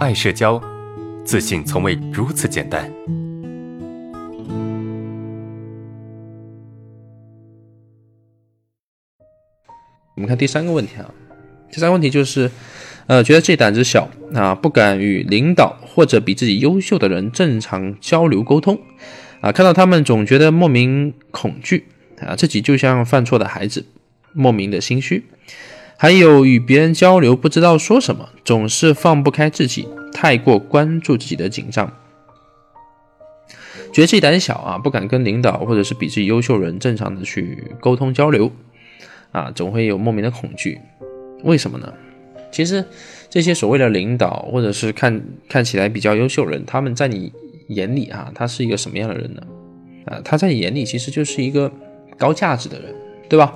爱社交，自信从未如此简单。我们看第三个问题啊，第三个问题就是，呃，觉得自己胆子小啊，不敢与领导或者比自己优秀的人正常交流沟通啊，看到他们总觉得莫名恐惧啊，自己就像犯错的孩子，莫名的心虚。还有与别人交流不知道说什么，总是放不开自己，太过关注自己的紧张，觉得自己胆小啊，不敢跟领导或者是比自己优秀人正常的去沟通交流，啊，总会有莫名的恐惧。为什么呢？其实这些所谓的领导或者是看看起来比较优秀人，他们在你眼里啊，他是一个什么样的人呢？啊，他在你眼里其实就是一个高价值的人，对吧？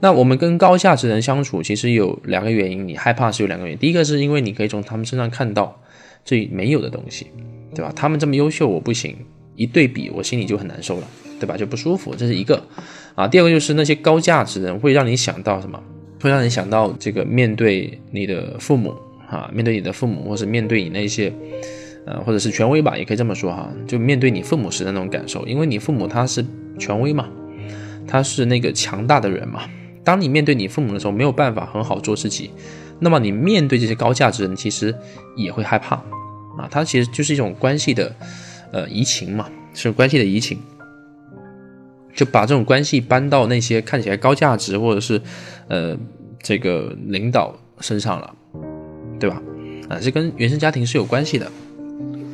那我们跟高价值人相处，其实有两个原因。你害怕是有两个原因，第一个是因为你可以从他们身上看到最没有的东西，对吧？他们这么优秀，我不行，一对比，我心里就很难受了，对吧？就不舒服，这是一个。啊，第二个就是那些高价值人会让你想到什么？会让你想到这个面对你的父母，啊，面对你的父母，或是面对你那些，呃，或者是权威吧，也可以这么说哈，就面对你父母时的那种感受，因为你父母他是权威嘛，他是那个强大的人嘛。当你面对你父母的时候，没有办法很好做自己，那么你面对这些高价值人，其实也会害怕啊。它其实就是一种关系的，呃，移情嘛，是关系的移情，就把这种关系搬到那些看起来高价值或者是，呃，这个领导身上了，对吧？啊，这跟原生家庭是有关系的。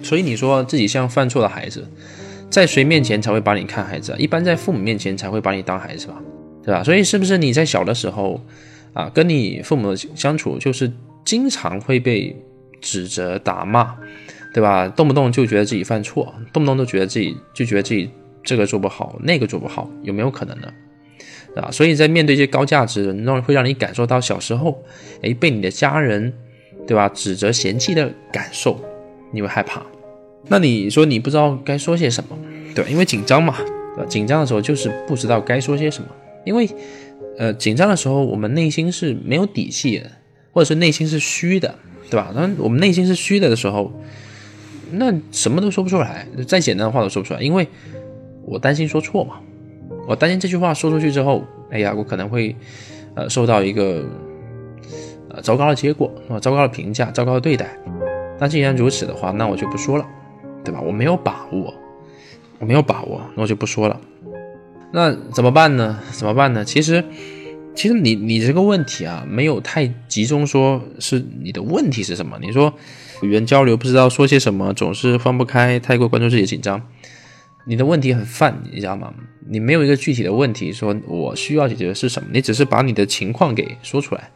所以你说自己像犯错的孩子，在谁面前才会把你看孩子啊？一般在父母面前才会把你当孩子吧？对吧？所以是不是你在小的时候，啊，跟你父母相处，就是经常会被指责、打骂，对吧？动不动就觉得自己犯错，动不动都觉得自己就觉得自己这个做不好，那个做不好，有没有可能呢？啊，所以在面对这些高价值的人，让会让你感受到小时候，哎，被你的家人，对吧，指责、嫌弃的感受，你会害怕。那你说你不知道该说些什么，对？因为紧张嘛，对吧？紧张的时候就是不知道该说些什么。因为，呃，紧张的时候，我们内心是没有底气的，或者是内心是虚的，对吧？那我们内心是虚的的时候，那什么都说不出来，再简单的话都说不出来，因为我担心说错嘛，我担心这句话说出去之后，哎呀，我可能会，呃，受到一个，呃，糟糕的结果，啊，糟糕的评价，糟糕的对待。那既然如此的话，那我就不说了，对吧？我没有把握，我没有把握，那我就不说了。那怎么办呢？怎么办呢？其实，其实你你这个问题啊，没有太集中说是你的问题是什么。你说语言交流不知道说些什么，总是放不开，太过关注自己紧张。你的问题很泛，你知道吗？你没有一个具体的问题，说我需要解决的是什么？你只是把你的情况给说出来，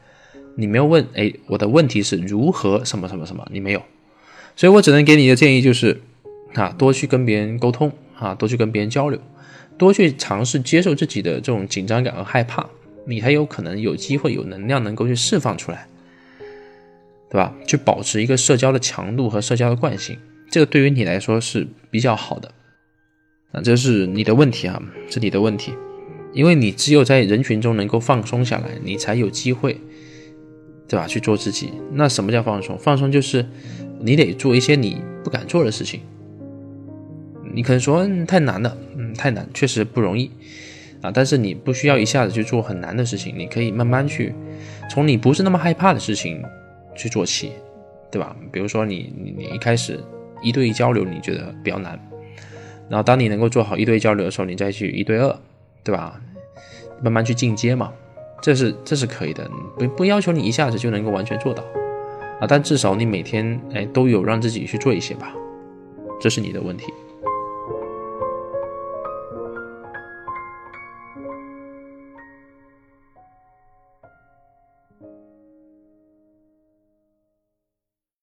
你没有问，哎，我的问题是如何什么什么什么？你没有，所以我只能给你的建议就是，啊，多去跟别人沟通啊，多去跟别人交流。多去尝试接受自己的这种紧张感和害怕，你才有可能有机会、有能量能够去释放出来，对吧？去保持一个社交的强度和社交的惯性，这个对于你来说是比较好的。那，这是你的问题啊，是你的问题，因为你只有在人群中能够放松下来，你才有机会，对吧？去做自己。那什么叫放松？放松就是你得做一些你不敢做的事情。你可能说嗯太难了，嗯，太难，确实不容易啊。但是你不需要一下子去做很难的事情，你可以慢慢去，从你不是那么害怕的事情去做起，对吧？比如说你你你一开始一对一交流你觉得比较难，然后当你能够做好一对一交流的时候，你再去一对二，对吧？慢慢去进阶嘛，这是这是可以的，不不要求你一下子就能够完全做到啊，但至少你每天哎都有让自己去做一些吧，这是你的问题。